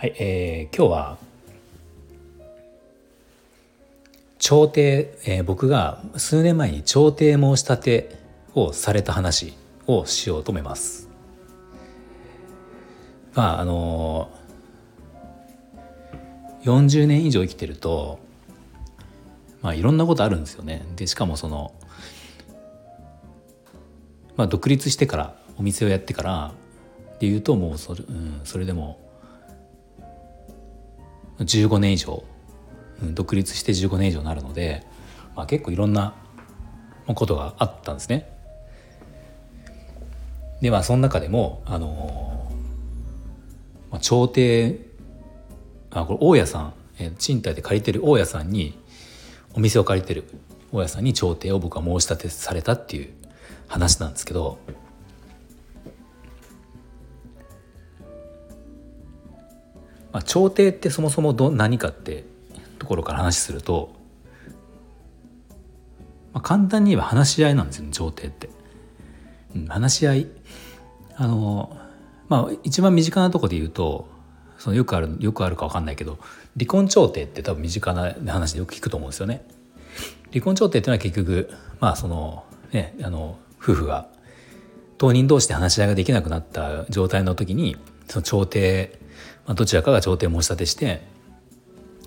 はい、えー、今日は調停、えー、僕が数年前に調停申し立てをされた話をしようと思います。まああの40年以上生きてるとまあいろんなことあるんですよね。でしかもそのまあ独立してからお店をやってからでいうともうそれ,、うん、それでも15年以上、うん、独立して15年以上になるので、まあ、結構いろんなことがあったんですね。でまあその中でもあのー、まあ、朝廷あこれ大家さん、え、賃貸で借りてる大家さんにお店を借りてる大家さんに調停を僕は申し立てされたっていう話なんですけどまあ、調停ってそもそもど何かってところから話すると、まあ、簡単に言えば話し合いなんですよね調停って。うん、話し合いあのまあ一番身近なとこで言うとそのよくあるよくあるか分かんないけど離婚調停って多分身近な話でよく聞くと思うんですよね。離婚調停っていうのは結局まあそのねあの夫婦が当人同士で話し合いができなくなった状態の時にその調停まあ、どちらかが調停申し立てして、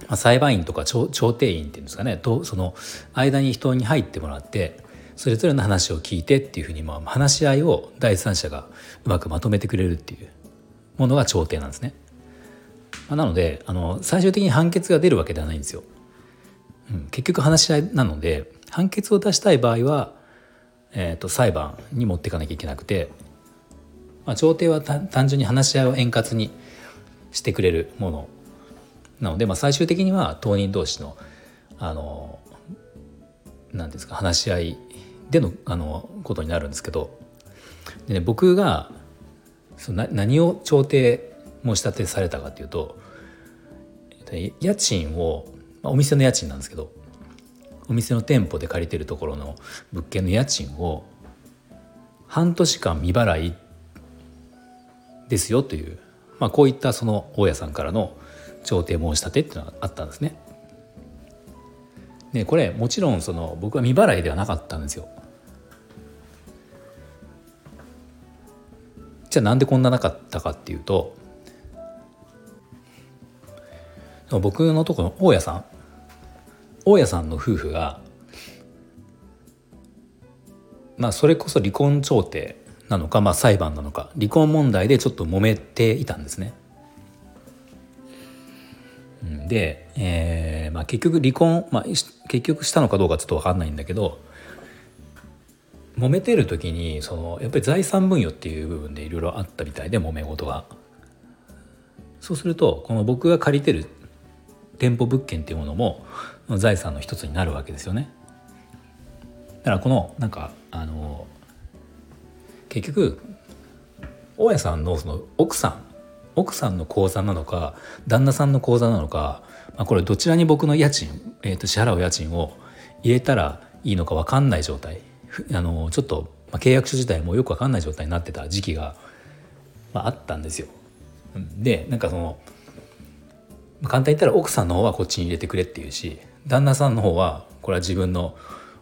まあ、裁判員とか調停員っていうんですかねとその間に人に入ってもらってそれぞれの話を聞いてっていうふうに、まあ、話し合いを第三者がうまくまとめてくれるっていうものが調停なんですね。まあ、なのであの最終的に判決が出るわけではないんですよ。うん、結局話し合いなので判決を出したい場合は、えーと、裁判に持っていかなきゃいけなくて、まあ、調停は単純に話し合いを円滑にしてくれるもの。なので、まあ、最終的には当人同士のあの何ですか話し合いでのあのことになるんですけど。で、ね、僕がその何を調停申し立てされたかというと家賃を、まあ、お店の家賃なんですけどお店の店舗で借りてるところの物件の家賃を半年間未払いですよというまあ、こういったその大家さんからの調停申し立てっていうのがあったんですね。でこれもちろんその僕は未払いではなかったんですよ。じゃあなんでこんななかったかっていうと僕のところの大家さん大家さんの夫婦がまあそれこそ離婚調停なのか、まあ、裁判なのか離婚問題でちょっと揉めていたんですね。で、えーまあ、結局離婚、まあ、結局したのかどうかちょっと分かんないんだけど揉めてる時にそのやっぱり財産分与っていう部分でいろいろあったみたいで揉め事が。そうするとこの僕が借りてる店舗物件っていうものも財産の一つになるわけですよね。だからこのなんかあの結局大家さんのその奥さん奥さんの口座なのか旦那さんの口座なのか、まあ、これどちらに僕の家賃、えー、と支払う家賃を入れたらいいのか分かんない状態あのちょっと、まあ、契約書自体もよく分かんない状態になってた時期が、まあ、あったんですよ。でなんかその簡単に言ったら奥さんの方はこっちに入れてくれっていうし旦那さんの方はこれは自分の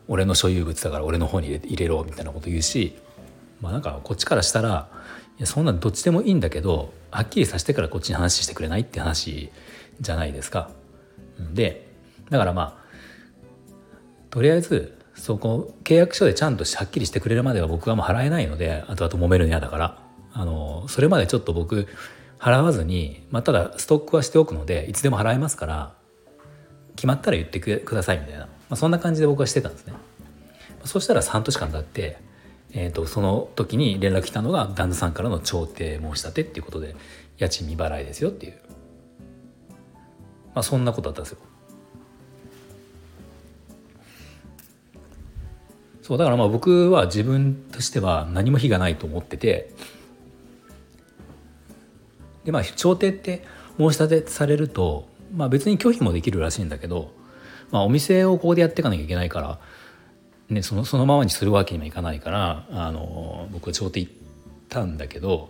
俺の所有物だから俺の方に入れ入れろみたいなこと言うしまあなんかこっちからしたらいやそんなどっちでもいいんだけどはっきりさせてからこっちに話してくれないって話じゃないですか。でだからまあとりあえずそこ契約書でちゃんとはっきりしてくれるまでは僕はもう払えないので後々揉めるの嫌だからあのそれまでちょっと僕払わずに、まあ、ただストックはしておくのでいつでも払えますから決まったら言ってくださいみたいな、まあ、そんな感じで僕はしてたんですね。そしたら半年間経ってえーと、その時に連絡来たのが旦那さんからの調停申し立てっていうことで家賃未払いですよっていう、まあ、そんなことだったんですよ。そうだからまあ僕は自分としては何も非がないと思っててでまあ調停って申し立てされると、まあ、別に拒否もできるらしいんだけど、まあ、お店をここでやっていかなきゃいけないから、ね、そのそのままにするわけにもいかないからあの僕は調停行ったんだけど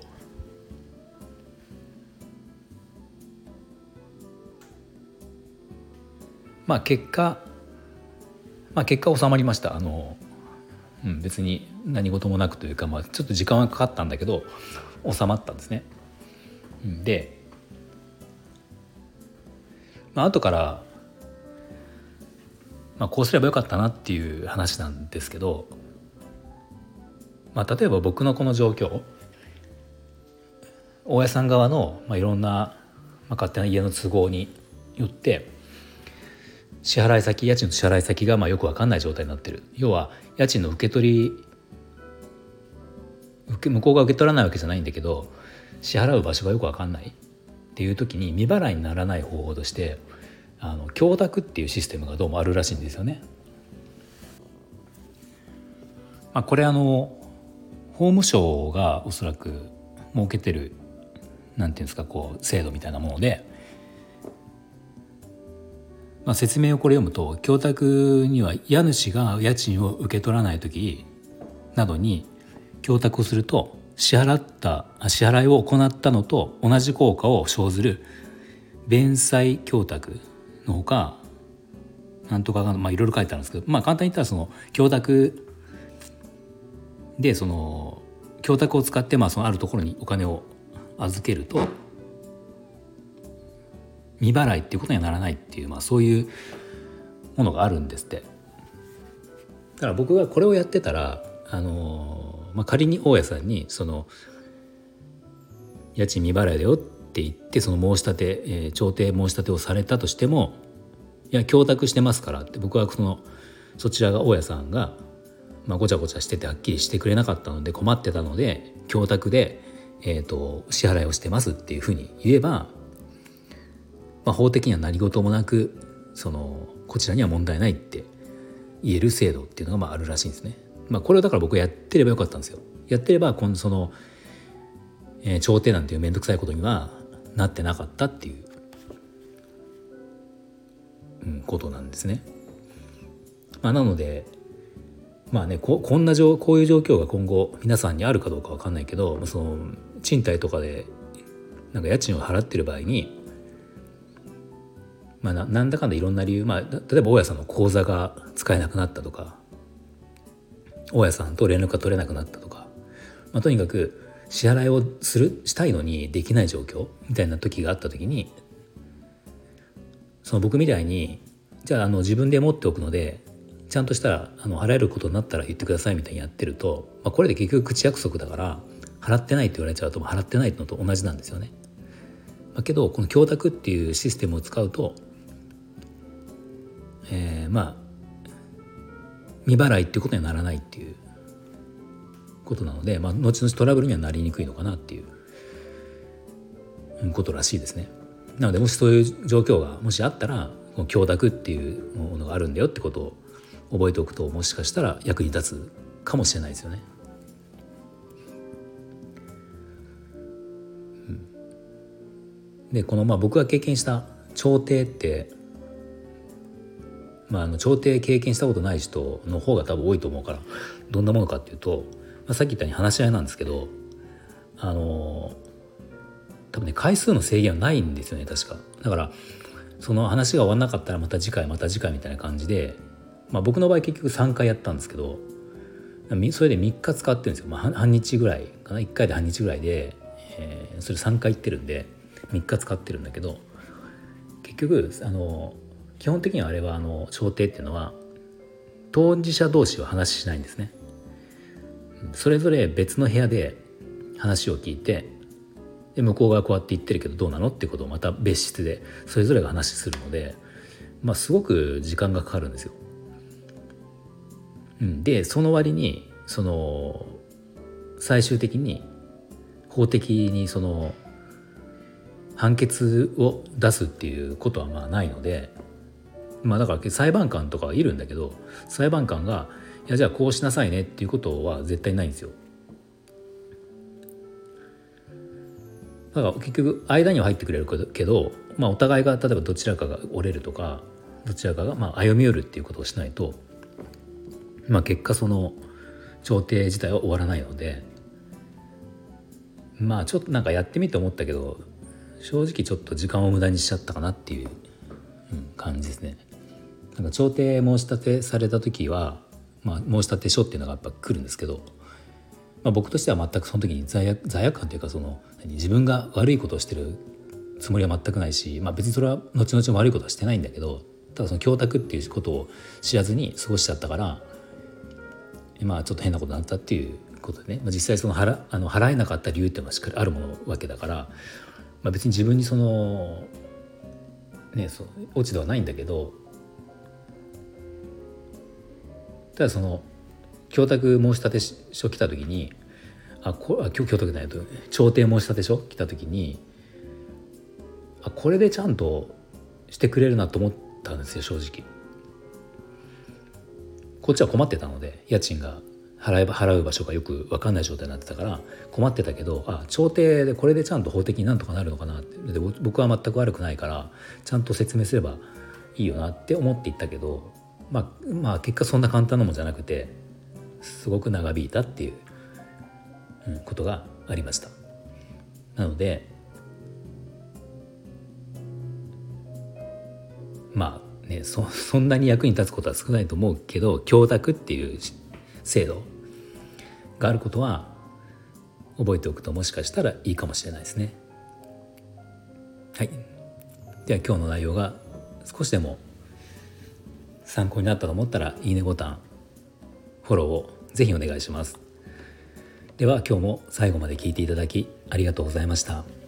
まあ結果まあ結果収まりましたあのうん、別に何事もなくというか、まあ、ちょっと時間はかかったんだけど収まったんですね。で、まあ後から、まあ、こうすればよかったなっていう話なんですけど、まあ、例えば僕のこの状況大家さん側の、まあ、いろんな、まあ、勝手な家の都合によって支払い先家賃の支払い先がまあよく分かんない状態になってる。要は家賃の受け取り受け向こうが受け取らないわけじゃないんだけど支払う場所がよく分かんないっていう時に未払いにならない方法としてあの供託っていうシステムがどうもあるらしいんですよね。まあ、これあの法務省がおそらく設けてるなんていうんですかこう制度みたいなものでまあ、説明をこれ読むと供託には家主が家賃を受け取らない時などに供託をすると支払った支払いを行ったのと同じ効果を生ずる弁済供託のほかなんとかが、まあ、いろいろ書いてあるんですけど、まあ、簡単に言ったらその供託でその供託を使ってまあそのあるところにお金を預けると未払いっていうことにはならないっていう、まあ、そういうものがあるんですって。だから僕がこれをやってたらあの、まあ、仮に大家さんにその家賃未払いだよってって言ってその申し立て、えー、調停申し立てをされたとしてもいや供託してますからって僕はそのそちらが大家さんが、まあ、ごちゃごちゃしててはっきりしてくれなかったので困ってたので供託で、えーと支払いをしてますっていうふうに言えばまあ、法的には何事もなくそのこちらには問題ないって言える制度っていうのがまああるらしいんですね。まあ、これをだから僕やってればよかったんですよ。やってれば今度その、えー、調停なんていう面倒くさいことにはなってなかったっていう、うん、ことなんですね。まあ、なのでまあねこんな状こういう状況が今後皆さんにあるかどうか分かんないけどその賃貸とかでなんか家賃を払ってる場合にまあ、なんだかんだいろんな理由、まあ、例えば大家さんの口座が使えなくなったとか大家さんと連絡が取れなくなったとか、まあ、とにかく支払いをするしたいのにできない状況？みたいな時があった時にその僕みたいにじゃああの自分で持っておくのでちゃんとしたらあの払えることになったら言ってくださいみたいにやってると、まあ、これで結局口約束だから払ってないって言われちゃうと払ってないのと同じなんですよね。だけどこの供託っていうシステムを使うとえー、まあ未払いっていうことにはならないっていうことなので、まあ、後々トラブルにはなりにくいのかなっていうことらしいですね。なのでもしそういう状況がもしあったらこの供託っていうものがあるんだよってことを覚えておくともしかしたら役に立つかもしれないですよね。でこのまあ僕が経験した調停ってまあ、あの調停経験したことない人の方が多分多いと思うからどんなものかっていうと、あ、さっき言ったように話し合いなんですけどあの多分ね回数の制限はないんですよね確か。だからその話が終わらなかったらまた次回また次回みたいな感じで、まあ、僕の場合結局3回やったんですけどそれで3日使ってるんですよ、まあ、半日ぐらいかな1回で半日ぐらいで、えー、それ3回行ってるんで3日使ってるんだけど結局あの基本的にはあれはあの調停っていうのは当事者同士は話しないんですね。それぞれ別の部屋で話を聞いてで向こうがこうやって言ってるけどどうなのってことをまた別室でそれぞれが話するので、まあ、すごく時間がかかるんですよ。うん、でその割にその最終的に法的にその判決を出すっていうことはまあないのでまあだから裁判官とかはいるんだけど裁判官が「やじゃあこうしなさいね」っていうことは絶対ないんですよ。だから結局間には入ってくれるけど、まあ、お互いが例えばどちらかが折れるとかどちらかがまあ歩み寄るっていうことをしないと、まあ、結果その調停自体は終わらないのでまあちょっとなんかやってみて思ったけど正直ちょっと時間を無駄にしちゃったかなっていう、感じですね。なんか調停申し立てされた時は、まあ、申し立て書っていうのがやっぱ来るんですけど、まあ、僕としては全くその時に罪悪罪悪感というかその自分が悪いことをしてるつもりは全くないし、まあ、別にそれは後々悪いことはしてないんだけどただその供託っていうことを知らずに過ごしちゃったからまあちょっと変なことになったっていうことでね、まあ、実際その払あの払えなかった理由っていうのはしっかりあるものわけだから、まあ、別に自分にそのねそう落ちではないんだけどただその供託申し立て書来た時にあこあ供託じゃないと調停申し立て書来た時にあこれでちゃんとしてくれるなと思ったんですよ正直。こっちは困ってたので家賃が払えば払う場所がよく分かんない状態になってたから困ってたけどあ調停でこれでちゃんと法的になんとかなるのかなってで僕は全く悪くないからちゃんと説明すればいいよなって思っていったけど、まあ、まあ結果そんな簡単なもんじゃなくてすごく長引いたっていう、うん、ことがありました。なのでまあねそそんなに役に立つことは少ないと思うけど供託っていう制度があることは覚えておくともしかしたらいいかもしれないですね。はい、では今日の内容が少しでも参考になったと思ったらいいねボタンフォローをぜひお願いします。では今日も最後まで聞いていただきありがとうございました。